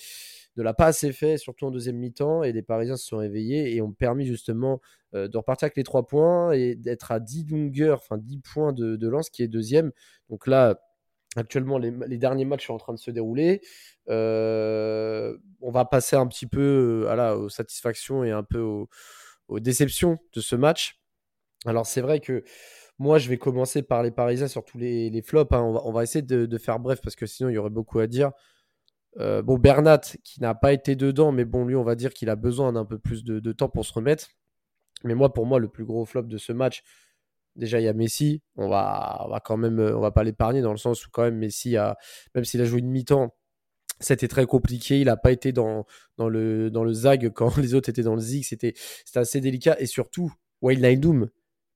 C: ne l'a pas assez fait, surtout en deuxième mi-temps, et les Parisiens se sont réveillés et ont permis justement euh, de repartir avec les trois points et d'être à 10 longueurs, enfin 10 points de, lance qui est deuxième. Donc là, actuellement, les, derniers matchs sont en train de se dérouler. Euh, on va passer un petit peu euh, aux satisfactions et un peu aux, déceptions de ce match. Alors c'est vrai que moi, je vais commencer par les Parisiens sur tous les, flops. Hein. On, va, essayer de, faire bref parce que sinon, il y aurait beaucoup à dire. Euh, bon, Bernat, qui n'a pas été dedans, mais bon, lui, on va dire qu'il a besoin d'un peu plus de, temps pour se remettre. Mais moi, pour moi, le plus gros flop de ce match, déjà, il y a Messi. On va, va quand même, on va pas l'épargner dans le sens où, quand même, Messi, a, même s'il a joué une mi-temps, c'était très compliqué. Il n'a pas été dans, le, dans le zag quand les autres étaient dans le zig. C'était assez délicat. Et surtout, Wild Doom,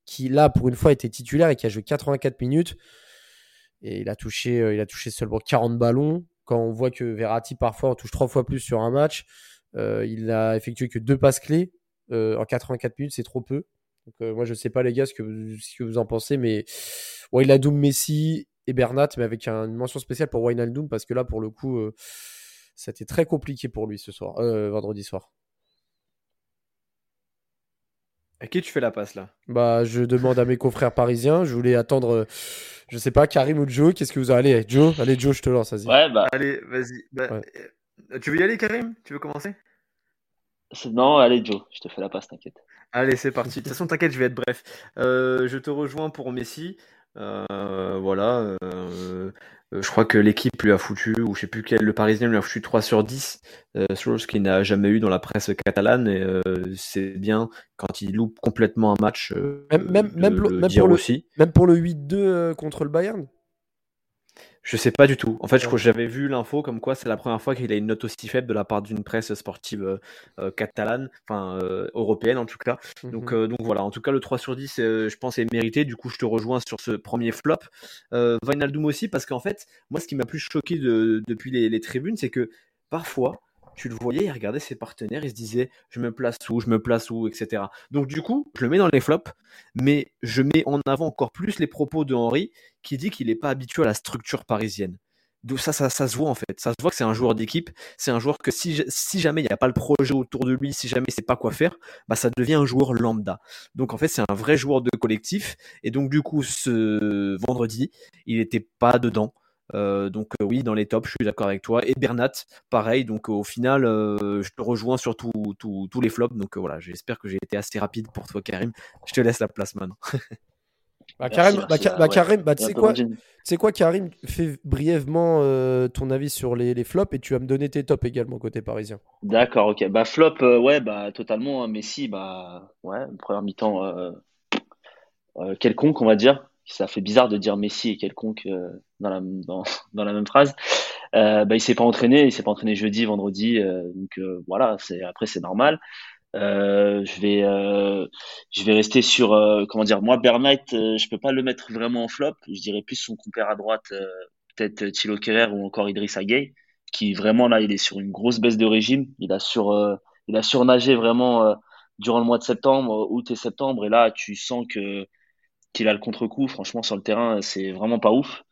C: qui là, pour une fois, était titulaire et qui a joué 84 minutes. Et il a touché, euh, il a touché seulement 40 ballons. Quand on voit que Verratti parfois touche trois fois plus sur un match, euh, il n'a effectué que deux passes clés euh, en 84 minutes, c'est trop peu. Donc, euh, moi, je ne sais pas, les gars, ce que, vous, ce que vous en pensez, mais Wijnaldum, Messi et Bernat, mais avec une mention spéciale pour Wijnaldum, parce que là, pour le coup, c'était très compliqué pour lui ce soir, vendredi soir.
F: À qui tu fais la passe là?
C: Bah, je demande à mes confrères parisiens. Je voulais attendre Je sais pas, Karim ou Joe, qu'est-ce que vous allez Joe, allez Joe, je te lance, vas-y.
F: Ouais, bah. Allez, vas-y. Bah, euh, tu veux y aller, Karim? Tu veux commencer?
E: Non, allez Joe, je te fais la passe, t'inquiète.
F: Allez, c'est parti. De toute façon, t'inquiète, je vais être bref. Euh, je te rejoins pour Messi. Euh, voilà. Je crois que l'équipe lui a foutu, ou je sais plus quel, le Parisien lui a foutu 3 sur 10, chose qu'il n'a jamais eu dans la presse catalane. Et c'est bien quand il loupe complètement un match.
C: même, même, même, pour le, aussi. même pour le 8-2 contre le Bayern?
F: Je sais pas du tout. En fait, je crois que j'avais vu l'info comme quoi c'est la première fois qu'il a une note aussi faible de la part d'une presse sportive euh, euh, catalane, enfin euh, européenne en tout cas. Donc, mmh donc voilà. En tout cas, le 3 sur 10, je pense, est mérité. Du coup, je te rejoins sur ce premier flop. Euh, aussi, parce qu'en fait, moi, ce qui m'a plus choqué depuis les tribunes, c'est que parfois, tu le voyais, il regardait ses partenaires, il se disait je me place où, je me place où, etc. Donc du coup, je le mets dans les flops, mais je mets en avant encore plus les propos de Henri qui dit qu'il n'est pas habitué à la structure parisienne. Donc ça, ça, se voit en fait. Ça se voit que c'est un joueur d'équipe. C'est un joueur que si, jamais il n'y a pas le projet autour de lui, si jamais il sait pas quoi faire, bah ça devient un joueur lambda. Donc en fait, c'est un vrai joueur de collectif. Et donc du coup, ce vendredi, il n'était pas dedans. Euh, donc euh, oui, dans les tops, je suis d'accord avec toi. Et Bernat, pareil. Donc au final, euh, je te rejoins sur tous les flops. Donc voilà, j'espère que j'ai été assez rapide pour toi, Karim. Je te laisse la place maintenant.
C: bah, Karim, bah, bah, Karim bah, tu sais quoi, quoi, Karim, fais brièvement ton avis sur les, les, flops et tu vas me donner tes tops également côté parisien.
E: D'accord, ok. Bah flop, ouais, bah totalement. Hein, Messi, bah ouais, première mi-temps quelconque, on va dire ça fait bizarre de dire Messi et quelconque euh, dans, la, dans, la même phrase. Euh, bah, il s'est pas entraîné, il s'est pas entraîné jeudi, vendredi, euh, donc euh, voilà, après c'est normal. je vais je vais rester sur comment dire moi Bernat je peux pas le mettre vraiment en flop je dirais plus son compère à droite peut-être Thilo Kerrer ou encore Idriss Gueye qui vraiment là il est sur une grosse baisse de régime il a sur il a surnagé vraiment durant le mois de septembre août et septembre et là tu sens que qu'il a le contre-coup. Franchement, sur le terrain, c'est vraiment pas ouf.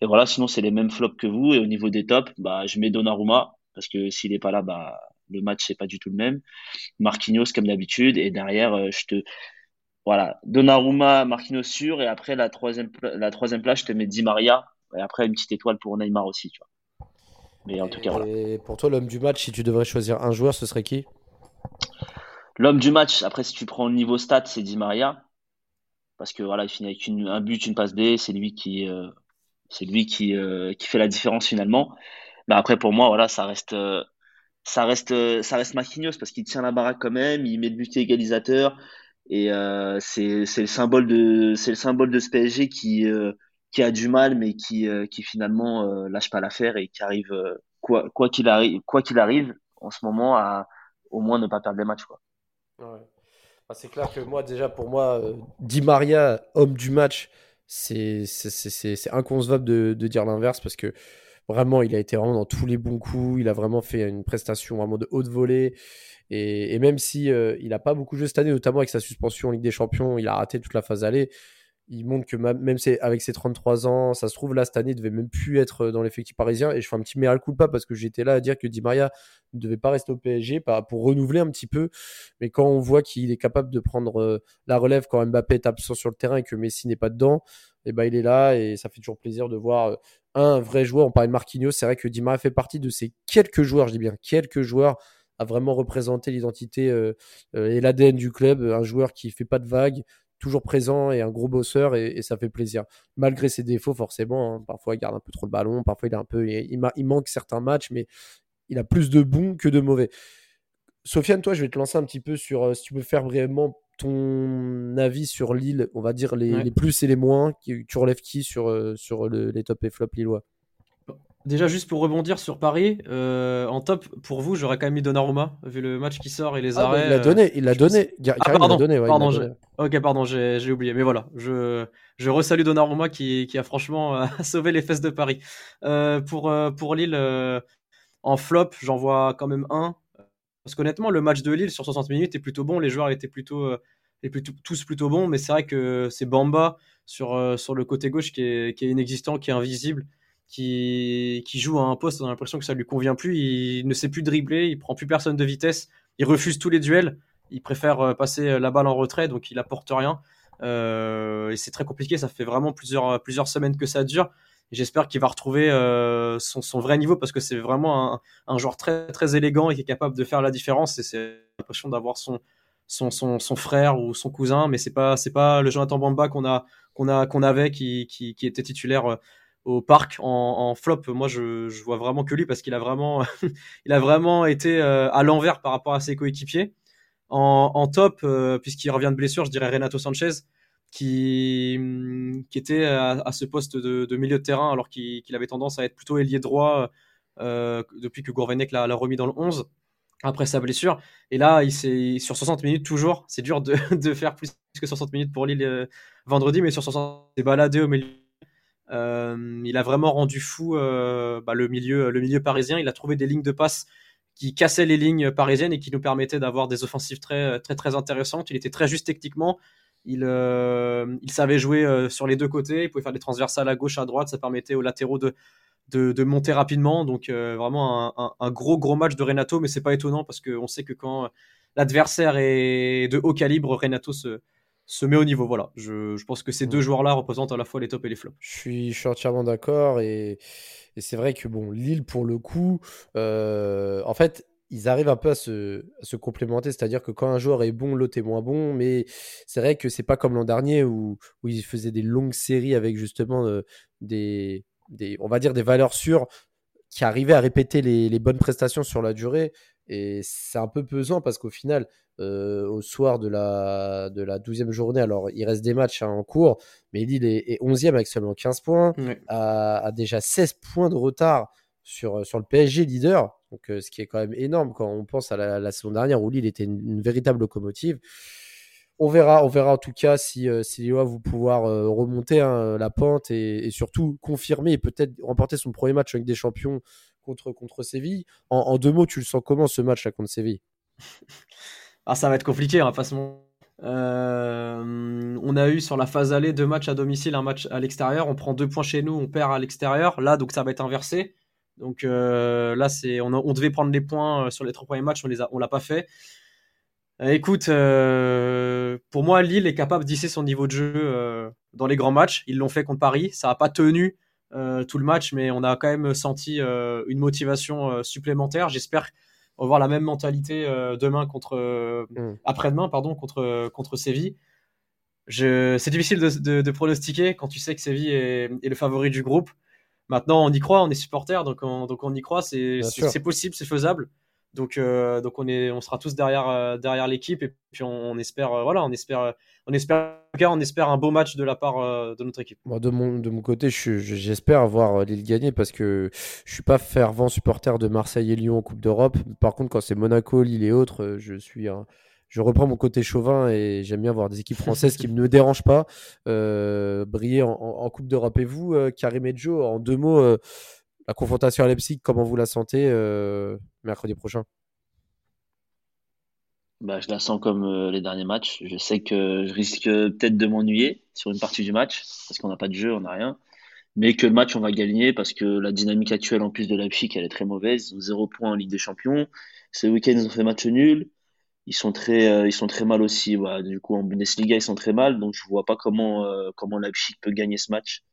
E: Et voilà, sinon, c'est les mêmes flops que vous. Et au niveau des tops, bah, je mets Donnarumma, parce que s'il est pas là, bah, le match, c'est pas du tout le même. Marquinhos, comme d'habitude. Et derrière, euh, je te, voilà, Donnarumma, Marquinhos sûr. Et après, la troisième, la troisième place, je te mets Di Maria. Et après, une petite étoile pour Neymar aussi, tu vois. Mais en tout cas, voilà.
C: Et pour toi, l'homme du match, si tu devrais choisir un joueur, ce serait qui?
E: L'homme du match, après, si tu prends le niveau stat, c'est Di Maria parce que voilà, il finit avec un but, une passe D, c'est lui qui, euh, c'est lui qui, euh, qui fait la différence finalement. Mais après, pour moi, voilà, ça reste, euh, ça reste, ça reste Marquinhos parce qu'il tient la baraque quand même, il met le but égalisateur et c'est, c'est le symbole de, c'est le symbole de ce PSG qui, qui a du mal, mais qui, qui finalement lâche pas l'affaire et qui arrive, quoi, quoi qu'il arrive, quoi qu'il arrive, en ce moment, à au moins ne pas perdre les matchs, quoi.
C: Ouais. C'est clair que moi, déjà, pour moi, euh, Di Maria, homme du match, c'est inconcevable de, dire l'inverse parce que vraiment, il a été vraiment dans tous les bons coups. Il a vraiment fait une prestation vraiment de haute volée. Et, et même si euh, il n'a pas beaucoup joué cette année, notamment avec sa suspension en Ligue des Champions, il a raté toute la phase aller il montre que même avec ses 33 ans, ça se trouve là cette année, il devait même plus être dans l'effectif parisien. Et je fais un petit coup pas parce que j'étais là à dire que Di Maria ne devait pas rester au PSG pour renouveler un petit peu. Mais quand on voit qu'il est capable de prendre euh, la relève quand Mbappé est absent sur le terrain et que Messi n'est pas dedans, et eh ben il est là et ça fait toujours plaisir de voir euh, un vrai joueur. On parlait de Marquinhos, c'est vrai que Di Maria fait partie de ces quelques joueurs, je dis bien quelques joueurs à vraiment représenter l'identité euh, et l'ADN du club, un joueur qui fait pas de vagues, toujours présent et un gros bosseur et, ça fait plaisir. Malgré ses défauts, forcément, hein. parfois il garde un peu trop le ballon, parfois il un peu, il, il, manque certains matchs, mais il a plus de bons que de mauvais. Sofiane, toi, je vais te lancer un petit peu sur euh, si tu peux faire vraiment ton avis sur Lille, on va dire les, plus et les moins. Tu relèves qui sur, euh, sur les top et flop lillois?
D: Déjà, juste pour rebondir sur Paris, euh, en top, pour vous, j'aurais quand même mis Donnarumma, vu le match qui sort et les arrêts.
C: il l'a donné, il l'a donné.
D: Ah, pardon, donné, pardon ok, pardon, j'ai oublié. Mais voilà, je, je resalue Donnarumma qui, qui a franchement sauvé les fesses de Paris. Euh, pour, euh, pour Lille, en flop, j'en vois quand même un. Parce qu'honnêtement, le match de Lille sur 60 minutes est plutôt bon. Les joueurs étaient plutôt, plutôt tous plutôt bons. Mais c'est vrai que c'est Bamba sur, sur le côté gauche qui est, qui est inexistant, qui est invisible qui, joue à un poste, on a l'impression que ça lui convient plus. Il ne sait plus dribbler, il prend plus personne de vitesse, il refuse tous les duels, il préfère euh, passer euh, la balle en retrait, donc il apporte rien. et c'est très compliqué. Ça fait vraiment plusieurs, semaines que ça dure. J'espère qu'il va retrouver son, vrai niveau parce que c'est vraiment un, joueur très, élégant et qui est capable de faire la différence. Et c'est l'impression d'avoir son, frère ou son cousin, mais c'est pas, pas le Jonathan Bamba qu'on avait qui, était titulaire au parc en, flop. Moi, je, je, vois vraiment que lui parce qu'il a vraiment, il a vraiment été à l'envers par rapport à ses coéquipiers. En, top, puisqu'il revient de blessure, je dirais Renato Sanchez qui, qui était à, ce poste de, milieu de terrain alors qu'il avait tendance à être plutôt ailier droit euh, depuis que Gourvenec l'a remis dans le 11 après sa blessure. Et là, il sur 60 minutes toujours. C'est dur de, de, faire plus que 60 minutes pour Lille euh, vendredi, mais sur 60, il est baladé au milieu. Euh, il a vraiment rendu fou bah, le, milieu, parisien. Il a trouvé des lignes de passe qui cassaient les lignes parisiennes et qui nous permettaient d'avoir des offensives très, très, très intéressantes. Il était très juste techniquement. Il, euh, savait jouer euh, sur les deux côtés, il pouvait faire des transversales à gauche, à droite, ça permettait aux latéraux de, monter rapidement. Donc euh, vraiment un, gros gros match de Renato, mais c'est pas étonnant parce qu'on sait que quand l'adversaire est de haut calibre, Renato se, se met au niveau. Voilà, je, pense que ces deux joueurs-là représentent à la fois les tops et les flops.
C: Je suis, je suis entièrement d'accord et, et c'est vrai que bon, Lille pour le coup, en fait, ils arrivent un peu à se, se complémenter, c'est-à-dire que quand un joueur est bon, l'autre est moins bon, mais c'est vrai que c'est pas comme l'an dernier où, où ils faisaient des longues séries avec justement euh, des, des, on va dire des valeurs sûres qui arrivaient à répéter les, les bonnes prestations sur la durée. Et c'est un peu pesant parce qu'au final, euh, au soir de la, de la 12e journée, alors il reste des matchs hein, en cours, mais Lille est, est 11e avec seulement 15 points, a, a, déjà 16 points de retard sur, sur le PSG leader. Donc, euh, ce qui est quand même énorme quand on pense à la, saison dernière où Lille était une, véritable locomotive. On verra, on verra en tout cas si, euh, si Lille va pouvoir euh, remonter hein, la pente et, surtout confirmer et peut-être remporter son premier match avec des champions contre, contre Séville. En, deux mots, tu le sens comment ce match là contre Séville?
D: Ah, Ça va être compliqué, hein, on a eu sur la phase aller deux matchs à domicile, un match à l'extérieur. On prend deux points chez nous, on perd à l'extérieur. Là, donc ça va être inversé. Donc euh, là, c'est, on, devait prendre des points euh, sur les trois premiers matchs, on les a, on l'a pas fait. Euh, écoute, pour moi, Lille est capable d'hisser son niveau de jeu dans les grands matchs. Ils l'ont fait contre Paris. Ça n'a pas tenu tout le match, mais on a quand même senti une motivation supplémentaire. J'espère avoir la même mentalité demain contre, mm. après-demain, pardon, contre contre Séville. c'est difficile de, pronostiquer quand tu sais que Séville est, est le favori du groupe. Maintenant, on y croit, on est supporter, donc on, donc on y croit, c'est possible, c'est faisable. Donc, euh, donc on, est, on sera tous derrière, euh, derrière l'équipe et puis on, espère, euh, voilà, on espère, on espère, on espère un beau match de la part de notre équipe.
C: Moi, de mon, côté, j'espère avoir Lille gagner parce que je suis pas fervent supporter de Marseille et Lyon en Coupe d'Europe. Par contre, quand c'est Monaco, Lille et autres, je suis je reprends mon côté chauvin et j'aime bien voir des équipes françaises qui ne me dérangent pas briller en, Coupe d'Europe. Et vous, Karim et Joe, en deux mots, la confrontation à Leipzig, comment vous la sentez mercredi prochain?
E: Bah, Je la sens comme les derniers matchs. Je sais que je risque peut-être de m'ennuyer sur une partie du match parce qu'on n'a pas de jeu, on n'a rien. Mais que le match, on va gagner parce que la dynamique actuelle en plus de Leipzig, elle est très mauvaise. Zéro point en Ligue des Champions. Ce week-end, ils ont fait match nul ils sont très euh, mal aussi du coup en Bundesliga ils sont très mal donc je vois pas comment euh, comment Leipzig peut gagner ce match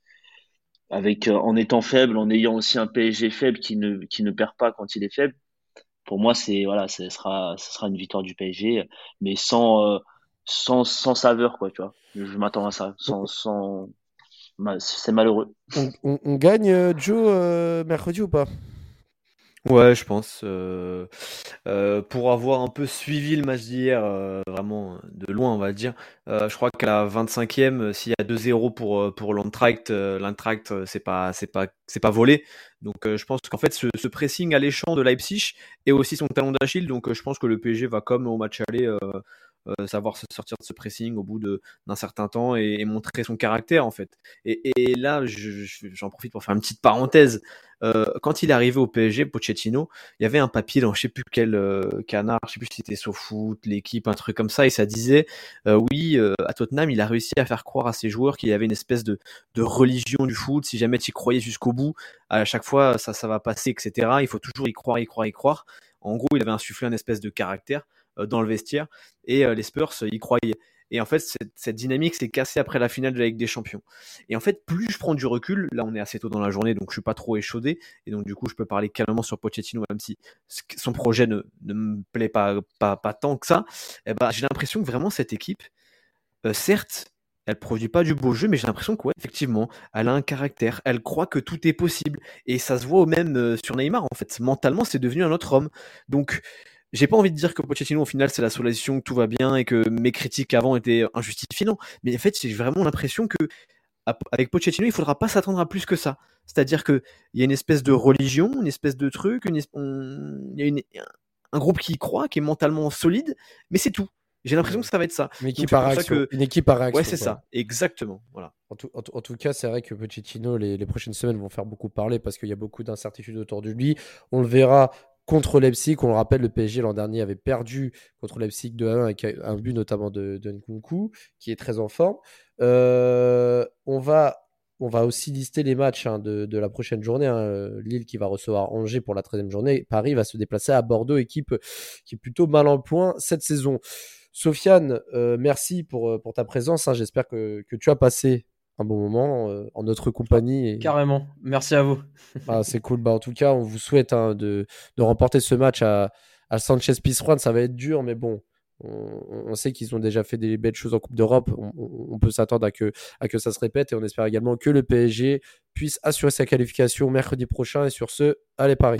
E: avec euh, en étant faible en ayant aussi un PSG faible qui ne qui ne perd pas quand il est faible. Pour moi c'est voilà ce sera ce sera une victoire du PSG mais sans sans, sans saveur quoi tu vois. Je, m'attends à ça sans sans c'est malheureux.
C: On, on, gagne Joe mercredi ou pas?
F: Ouais, je pense. Euh, euh, pour avoir un peu suivi le match d'hier, euh, vraiment de loin, on va dire, je crois qu'à la 25e, s'il y a 2-0 pour, pour l'Antract, l'Antract, c'est pas, c'est pas, c'est pas volé. Donc je pense qu'en fait, ce, ce pressing alléchant de Leipzig est aussi son talon d'Achille. Donc je pense que le PSG va comme au match aller savoir se sortir de ce pressing au bout d'un certain temps et, montrer son caractère en fait. Et, là, j'en profite pour faire une petite parenthèse. Euh, quand il est arrivé au PSG, Pochettino, il y avait un papier dans je sais plus quel euh, canard, je sais plus si c'était SoFoot, l'équipe, un truc comme ça, et ça disait oui, à Tottenham, il a réussi à faire croire à ses joueurs qu'il y avait une espèce de, de religion du foot. Si jamais tu y croyais jusqu'au bout, à chaque fois ça, ça va passer, etc. Il faut toujours y croire, y croire, y croire. En gros, il avait insufflé un espèce de caractère. Dans le vestiaire. Et les Spurs y croyaient. Et en fait, cette, dynamique s'est cassée après la finale de la Ligue des Champions. Et en fait, plus je prends du recul, là on est assez tôt dans la journée, donc je suis pas trop échaudé, et donc du coup je peux parler calmement sur Pochettino, même si son projet ne, me plaît pas, pas, pas tant que ça. Eh ben, j'ai l'impression que vraiment cette équipe, euh, certes, elle produit pas du beau jeu, mais j'ai l'impression que effectivement, elle a un caractère, elle croit que tout est possible, et ça se voit au même euh, sur Neymar en fait. Mentalement, c'est devenu un autre homme. Donc j'ai pas envie de dire que Pochettino au final c'est la solution, que tout va bien et que mes critiques avant étaient injustifiées. Non, mais en fait j'ai vraiment l'impression que avec Pochettino il faudra pas s'attendre à plus que ça. C'est-à-dire que il y a une espèce de religion, une espèce de truc, il y a un groupe qui y croit, qui est mentalement solide, mais c'est tout. J'ai l'impression que ça va être ça.
C: Une équipe, par réaction. Une équipe par réaction.
F: Ouais, c'est ça, exactement. Voilà.
C: En tout, en, tout cas, c'est vrai que Pochettino, les, les, prochaines semaines vont faire beaucoup parler parce qu'il y a beaucoup d'incertitudes autour de lui. On le verra contre Leipzig. On le rappelle, le PSG l'an dernier avait perdu contre Leipzig 2-1 avec un but notamment de, de Nkunku, qui est très en forme. Euh, on, va, on va aussi lister les matchs hein, de, de, la prochaine journée. Hein. Lille qui va recevoir Angers pour la 13e journée. Paris va se déplacer à Bordeaux, équipe qui est plutôt mal en point cette saison. Sofiane, euh, merci pour, pour ta présence. Hein. J'espère que, que tu as passé un bon moment euh, en notre compagnie. Et...
D: Carrément, merci à vous.
C: ah, c'est cool. Bah, en tout cas, on vous souhaite hein, de, de, remporter ce match à, à Sanchez Pizjuan. Ça va être dur, mais bon, on, sait qu'ils ont déjà fait des belles choses en Coupe d'Europe. On, on, peut s'attendre à que, à que ça se répète et on espère également que le PSG puisse assurer sa qualification mercredi prochain. Et sur ce, allez Paris.